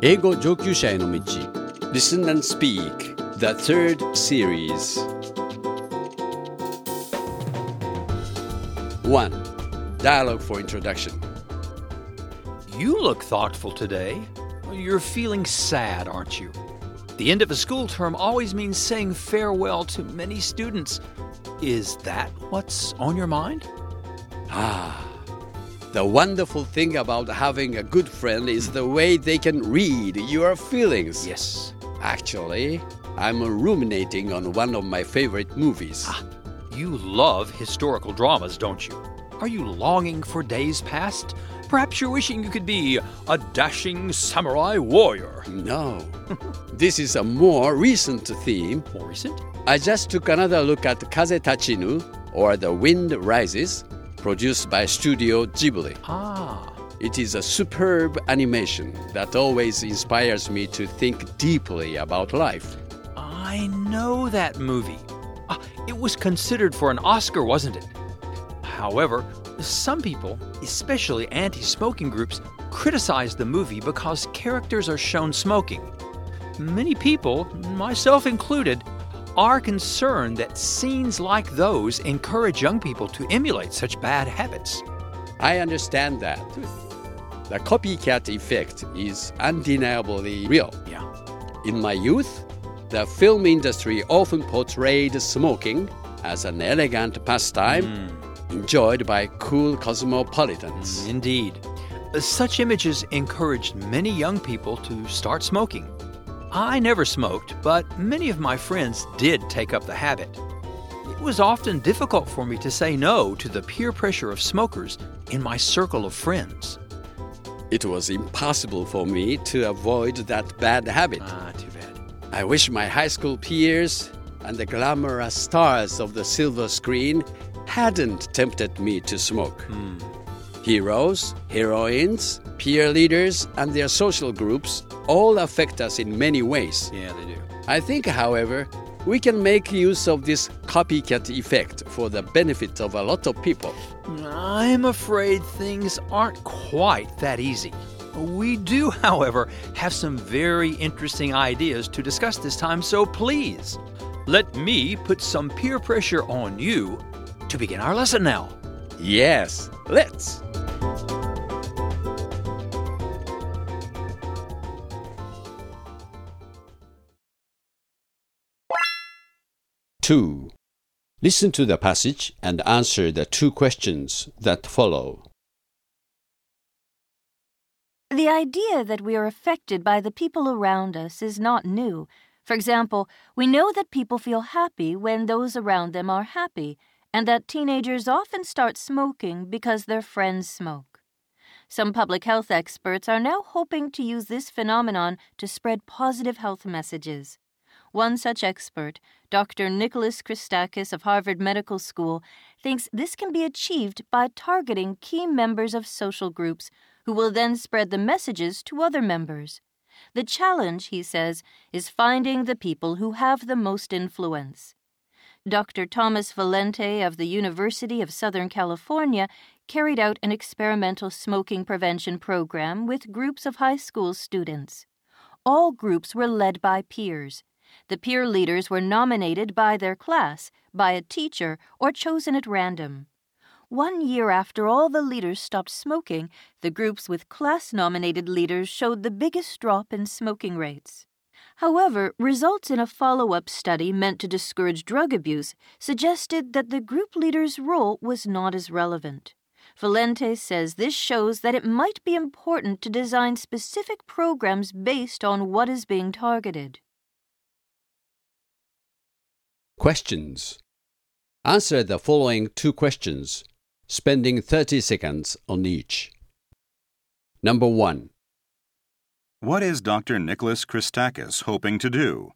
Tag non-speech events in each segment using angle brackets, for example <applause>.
英語上級者への道 Listen and Speak, the third series. 1. Dialogue for Introduction. You look thoughtful today. You're feeling sad, aren't you? The end of a school term always means saying farewell to many students. Is that what's on your mind? Ah, the wonderful thing about having a good friend is the way they can read your feelings. Yes. Actually, I'm ruminating on one of my favorite movies. Ah, you love historical dramas, don't you? Are you longing for days past? Perhaps you're wishing you could be a dashing samurai warrior. No. <laughs> this is a more recent theme. More recent? I just took another look at Kaze Tachinu, or The Wind Rises, produced by Studio Ghibli. Ah. It is a superb animation that always inspires me to think deeply about life. I know that movie. Ah, it was considered for an Oscar, wasn't it? However, some people, especially anti smoking groups, criticize the movie because characters are shown smoking. Many people, myself included, are concerned that scenes like those encourage young people to emulate such bad habits. I understand that. The copycat effect is undeniably real. Yeah. In my youth, the film industry often portrayed smoking as an elegant pastime mm. enjoyed by cool cosmopolitans. Mm, indeed. Such images encouraged many young people to start smoking. I never smoked, but many of my friends did take up the habit. It was often difficult for me to say no to the peer pressure of smokers in my circle of friends. It was impossible for me to avoid that bad habit. Ah, too bad. I wish my high school peers and the glamorous stars of the silver screen hadn't tempted me to smoke. Heroes, heroines, peer leaders, and their social groups all affect us in many ways. Yeah, they do. I think, however, we can make use of this copycat effect for the benefit of a lot of people. I'm afraid things aren't quite that easy. We do, however, have some very interesting ideas to discuss this time, so please let me put some peer pressure on you to begin our lesson now. Yes, let's! Two. Listen to the passage and answer the two questions that follow. The idea that we are affected by the people around us is not new. For example, we know that people feel happy when those around them are happy, and that teenagers often start smoking because their friends smoke. Some public health experts are now hoping to use this phenomenon to spread positive health messages. One such expert, Dr. Nicholas Christakis of Harvard Medical School, thinks this can be achieved by targeting key members of social groups who will then spread the messages to other members. The challenge, he says, is finding the people who have the most influence. Dr. Thomas Valente of the University of Southern California carried out an experimental smoking prevention program with groups of high school students. All groups were led by peers. The peer leaders were nominated by their class, by a teacher, or chosen at random. One year after all the leaders stopped smoking, the groups with class nominated leaders showed the biggest drop in smoking rates. However, results in a follow up study meant to discourage drug abuse suggested that the group leader's role was not as relevant. Valente says this shows that it might be important to design specific programs based on what is being targeted. Questions. Answer the following two questions, spending 30 seconds on each. Number one. What is Dr. Nicholas Christakis hoping to do?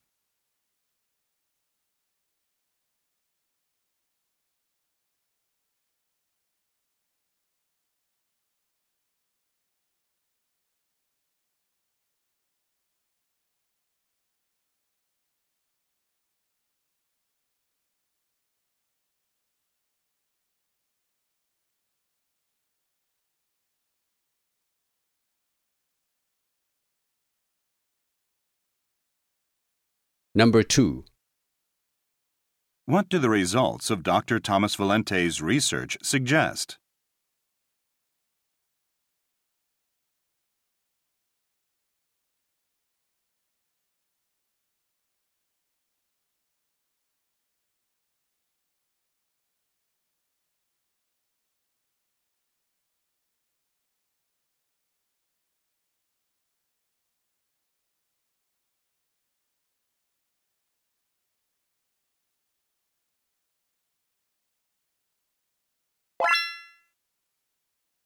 Number 2. What do the results of Dr. Thomas Valente's research suggest?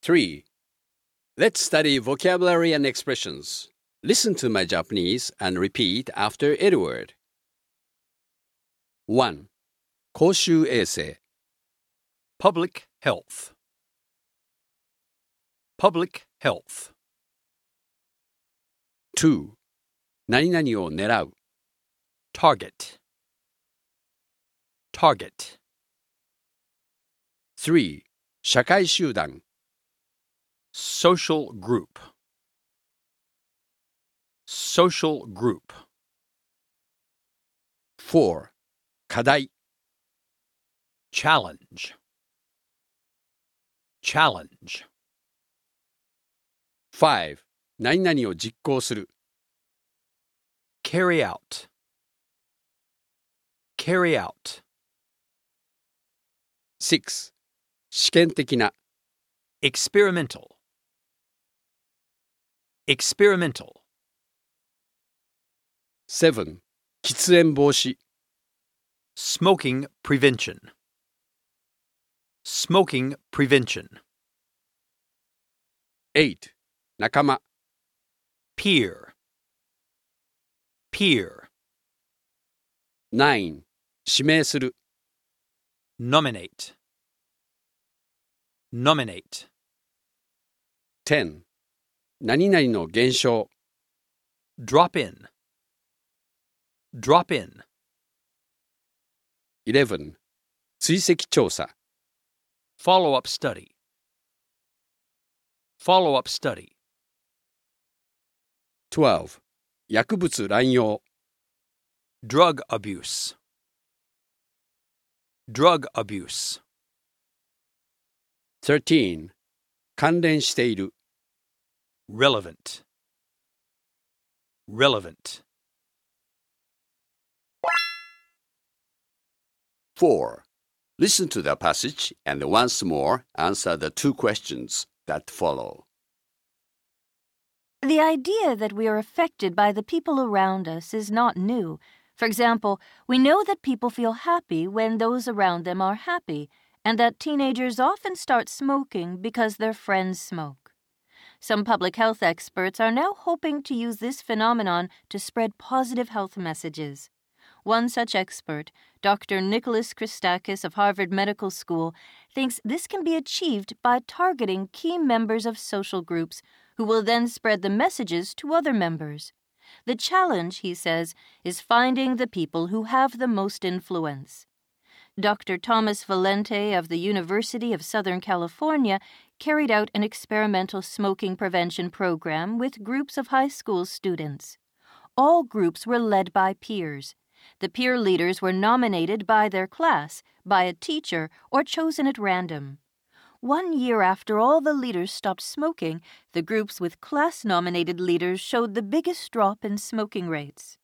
Three. Let's study vocabulary and expressions. Listen to my Japanese and repeat after Edward. 1. 公衆衛生 Public health. Public health. 2. 何々を狙う Target. Target. 3. 社会集団 Social group. Social group. 4. 課題 Challenge. Challenge. 5. 何々を実行する Carry out. Carry out. 6. 試験的な Experimental. Experimental. 7. 喫煙防止 Smoking prevention. Smoking prevention. 8. 仲間 Peer. Peer. 9. 指名する Nominate. Nominate. 10. 何々の現象 Drop in. Drop in. 11. 追跡調査 Follow up study. Follow up study. 12. 薬物乱用 Drug abuse. Drug abuse. 13. 関連している Relevant. Relevant. 4. Listen to the passage and once more answer the two questions that follow. The idea that we are affected by the people around us is not new. For example, we know that people feel happy when those around them are happy, and that teenagers often start smoking because their friends smoke. Some public health experts are now hoping to use this phenomenon to spread positive health messages. One such expert, Dr. Nicholas Christakis of Harvard Medical School, thinks this can be achieved by targeting key members of social groups who will then spread the messages to other members. The challenge, he says, is finding the people who have the most influence. Dr. Thomas Valente of the University of Southern California carried out an experimental smoking prevention program with groups of high school students. All groups were led by peers. The peer leaders were nominated by their class, by a teacher, or chosen at random. One year after all the leaders stopped smoking, the groups with class nominated leaders showed the biggest drop in smoking rates.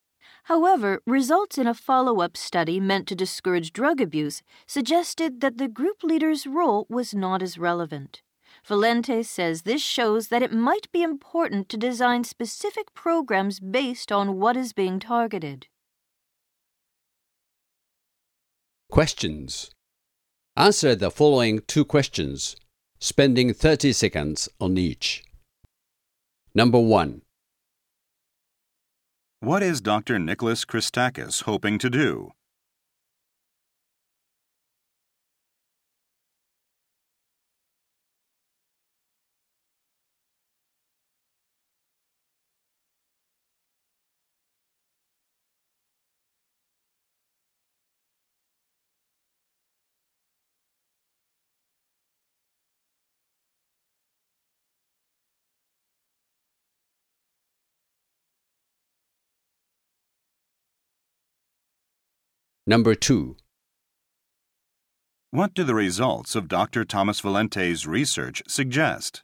However, results in a follow up study meant to discourage drug abuse suggested that the group leader's role was not as relevant. Valente says this shows that it might be important to design specific programs based on what is being targeted. Questions. Answer the following two questions, spending 30 seconds on each. Number 1. What is Dr. Nicholas Christakis hoping to do? Number 2. What do the results of Dr. Thomas Valente's research suggest?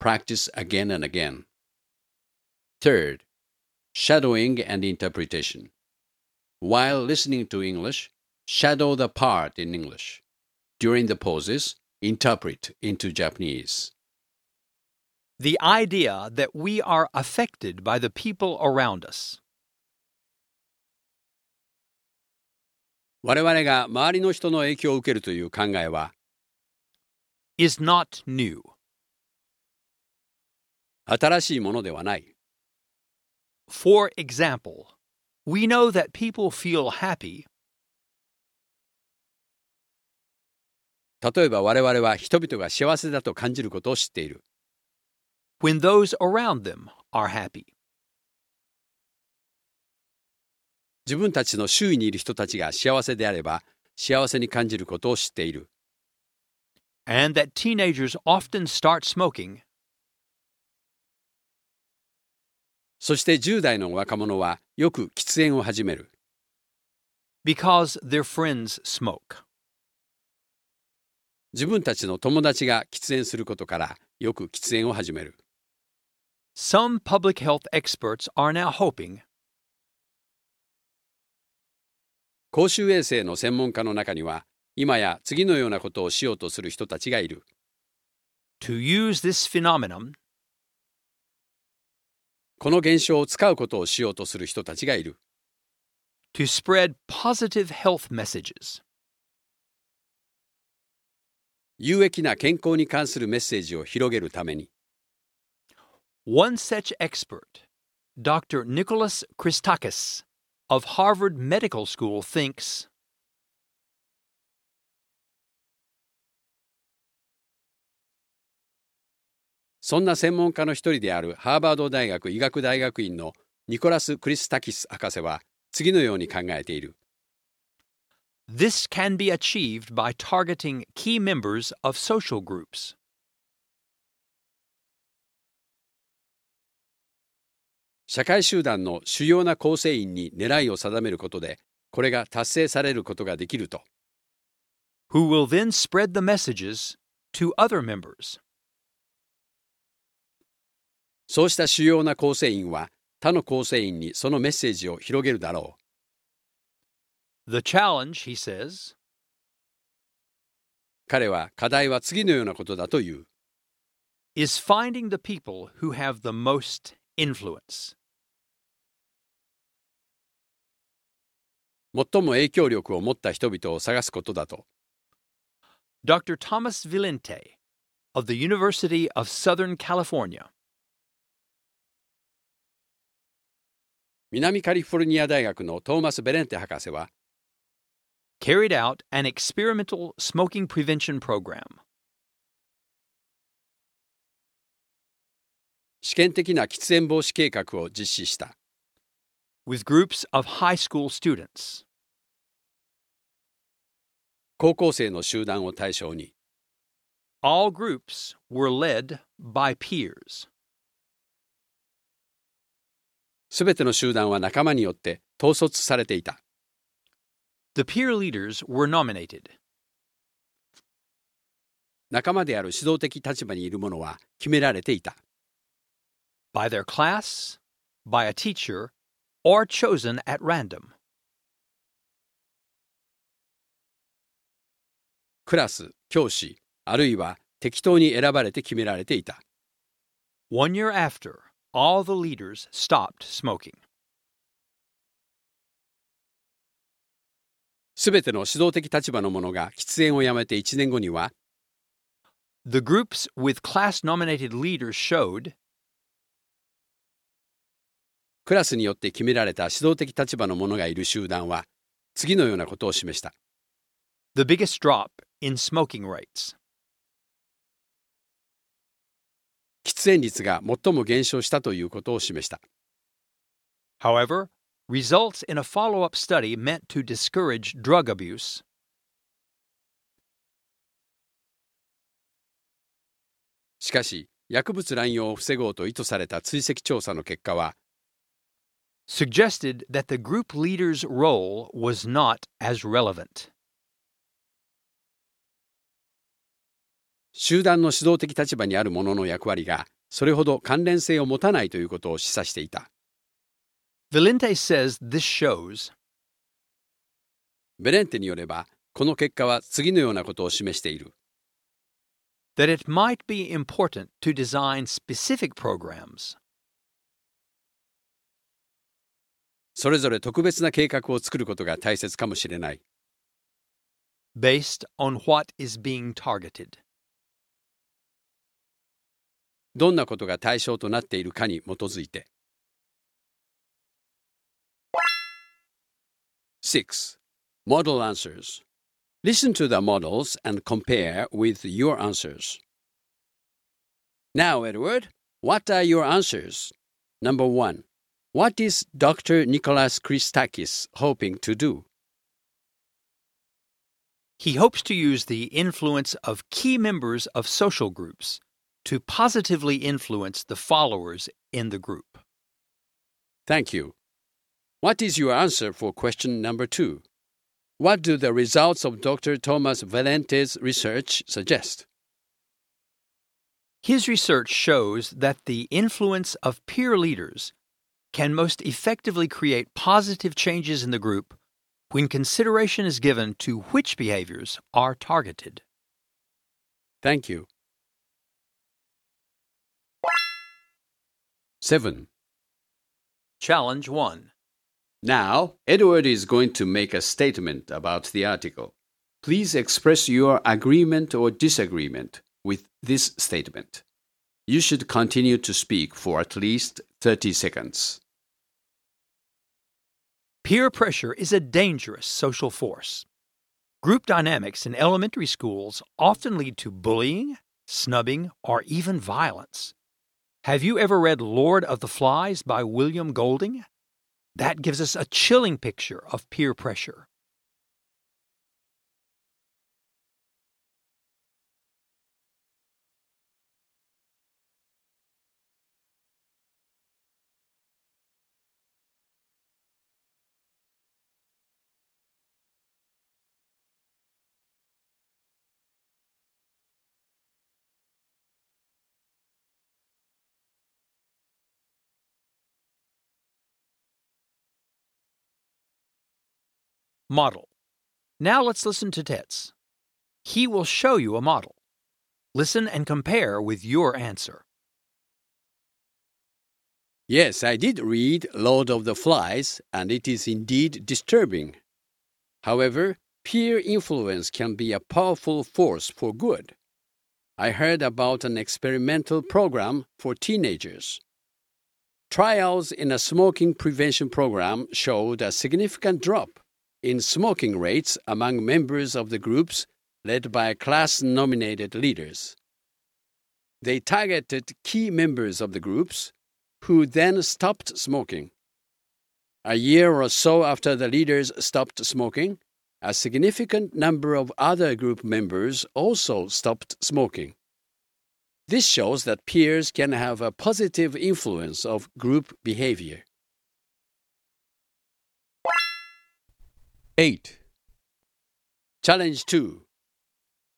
Practice again and again. Third, shadowing and interpretation. While listening to English, shadow the part in English. During the pauses, interpret into Japanese. The idea that we are affected by the people around us. 我々が周りの人の影響を受けるという考えは is not new. 新しいものではない。 For example, we know that people feel happy 例えば我々は人々が幸せだと感じることを知っている。 when those around them are happy. 自分たちの周囲にいる人たちが幸せであれば幸せに感じることを知っている。 and that teenagers often start smoking そして10代の若者はよく喫煙を始める。because their friends smoke. 自分たちの友達が喫煙することからよく喫煙を始める。Some public health experts are now hoping 公衆衛生の専門家の中には今や次のようなことをしようとする人たちがいる。to use this phenomenon この現象を使うことをしようとする人たちがいる。to spread positive health messages. 有益な健康に関するメッセージを広げるために One such expert, Dr. Nicholas Christakis of Harvard Medical School, thinks そんな専門家の一人であるハーバード大学医学大学院のニコラス・クリスタキス博士は次のように考えている。this can be achieved by targeting key members of social groups. 社会集団の主要な構成員に狙いを定めることでこれが達成されることができると who will then spread the messages to other members. そうした主要な構成員は他の構成員にそのメッセージを広げるだろう The challenge, he says, 彼は課題は次のようなことだという is finding the people who have the most influence. 最も影響力を持った人々を探すことだと Dr. Thomas Villente of the University of Southern California 南カリフォルニア大学のトーマス・ベレンテ博士は carried out an experimental smoking prevention program. 試験的な喫煙防止計画を実施した with groups of high school students. 高校生の集団を対象に All groups were led by peers. すべての集団は仲間によって統率されていた The peer leaders were nominated. 仲間である指導的立場にいる者は決められていた by their class, by a teacher, or chosen at random. クラス、教師、あるいは適当に選ばれて決められていた。One year after, all the leaders stopped smoking. すべての指導的立場の者が喫煙をやめて1年後には、 The groups with class nominated leaders showed クラスによって決められた指導的立場の者がいる集団は、次のようなことを示した。 the biggest drop in smoking rates. 喫煙率が最も減少したということを示した。However, results in a follow up study meant to discourage drug abuse しかし、薬物乱用を防ごうと意図された追跡調査の結果は、suggested that the group leader's role was not as relevant. 集団の指導的立場にある者の役割が、それほど関連性を持たないということを示唆していた。Valente says this shows ベレンテによれば、この結果は次のようなことを示している。that it might be important to design specific programs それぞれ特別な計画を作ることが大切かもしれない。based on what is being targeted. どんなことが対象となっているかに基づいて。6. Model answers. Listen to the models and compare with your answers. Now, Edward, what are your answers? Number one, what is Dr. Nicholas Christakis hoping to do? He hopes to use the influence of key members of social groups to positively influence the followers in the group. Thank you. What is your answer for question number two? What do the results of Dr. Thomas Valente's research suggest? His research shows that the influence of peer leaders can most effectively create positive changes in the group when consideration is given to which behaviors are targeted. Thank you. 7. Challenge 1. Now, Edward is going to make a statement about the article. Please express your agreement or disagreement with this statement. You should continue to speak for at least 30 seconds. Peer pressure is a dangerous social force. Group dynamics in elementary schools often lead to bullying, snubbing, or even violence. Have you ever read Lord of the Flies by William Golding? That gives us a chilling picture of peer pressure. Model. Now let's listen to Tets. He will show you a model. Listen and compare with your answer. Yes, I did read Lord of the Flies, and it is indeed disturbing. However, peer influence can be a powerful force for good. I heard about an experimental program for teenagers. Trials in a smoking prevention program showed a significant drop in smoking rates among members of the groups led by class nominated leaders. They targeted key members of the groups who then stopped smoking. A year or so after the leaders stopped smoking, a significant number of other group members also stopped smoking. This shows that peers can have a positive influence of group behavior. 8. Challenge 2.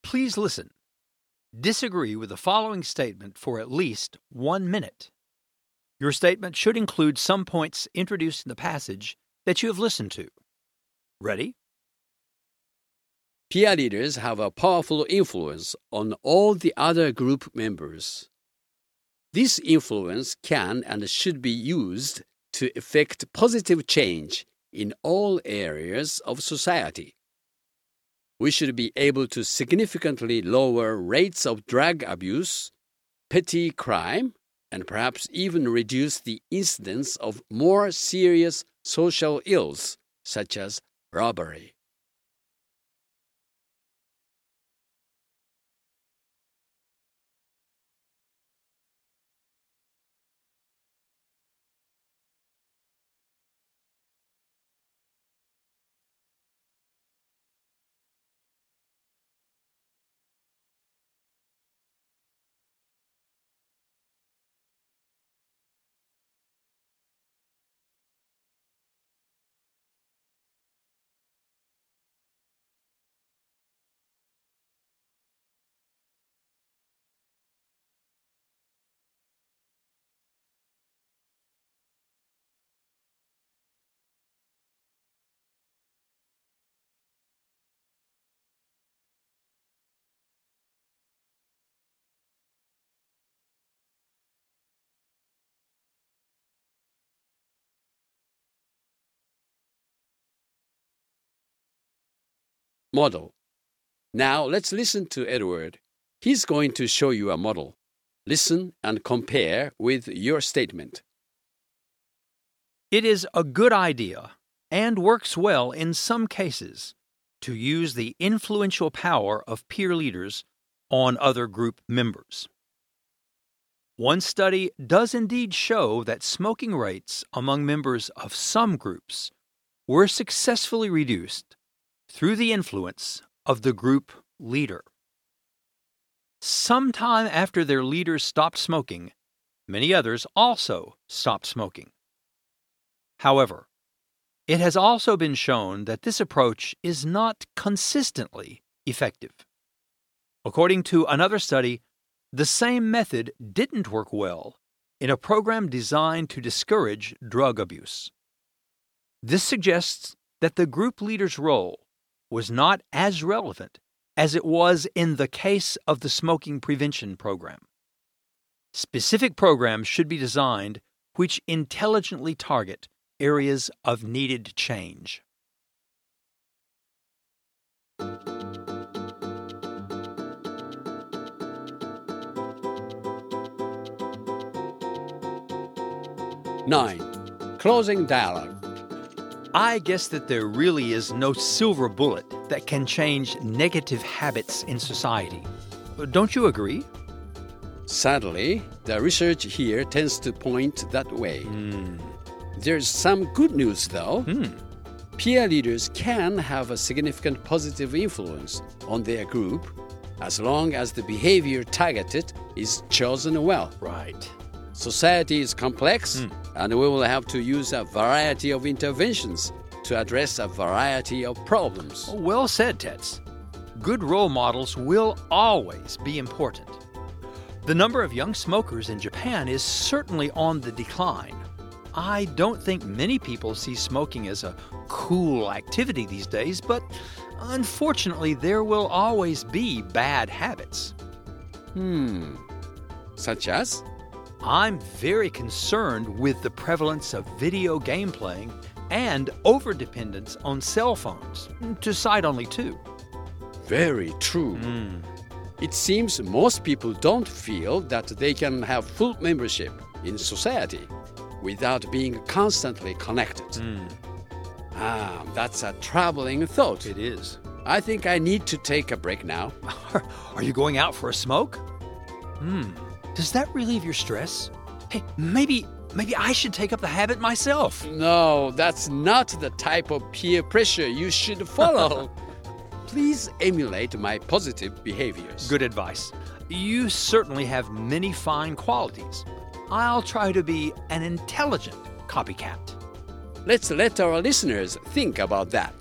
Please listen. Disagree with the following statement for at least one minute. Your statement should include some points introduced in the passage that you have listened to. Ready? Peer leaders have a powerful influence on all the other group members. This influence can and should be used to effect positive change in all areas of society. We should be able to significantly lower rates of drug abuse, petty crime, and perhaps even reduce the incidence of more serious social ills such as robbery. Model. Now let's listen to Edward. He's going to show you a model. Listen and compare with your statement. It is a good idea and works well in some cases to use the influential power of peer leaders on other group members. One study does indeed show that smoking rates among members of some groups were successfully reduced through the influence of the group leader. Sometime after their leaders stopped smoking, many others also stopped smoking. However, it has also been shown that this approach is not consistently effective. According to another study, the same method didn't work well in a program designed to discourage drug abuse. This suggests that the group leader's role was not as relevant as it was in the case of the smoking prevention program. Specific programs should be designed which intelligently target areas of needed change. Nine. Closing dialogue. I guess that there really is no silver bullet that can change negative habits in society. Uh, don't you agree? Sadly, the research here tends to point that way. Hmm. There's some good news though. Hmm. Peer leaders can have a significant positive influence on their group as long as the behavior targeted is chosen well. Right. Society is complex, and we will have to use a variety of interventions to address a variety of problems. Well said, Tets. Good role models will always be important. The number of young smokers in Japan is certainly on the decline. I don't think many people see smoking as a cool activity these days, but unfortunately, there will always be bad habits. Hmm. Such as? I'm very concerned with the prevalence of video game playing and overdependence on cell phones, to cite only two. Very true. It seems most people don't feel that they can have full membership in society without being constantly connected. Ah, that's a troubling thought. It is. I think I need to take a break now. <laughs> Are you going out for a smoke? Hmm. Does that relieve your stress? Hey, maybe maybe I should take up the habit myself. No, that's not the type of peer pressure you should follow. <laughs> Please emulate my positive behaviors. Good advice. You certainly have many fine qualities. I'll try to be an intelligent copycat. Let's let our listeners think about that.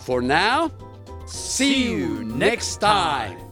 For now, see you next time.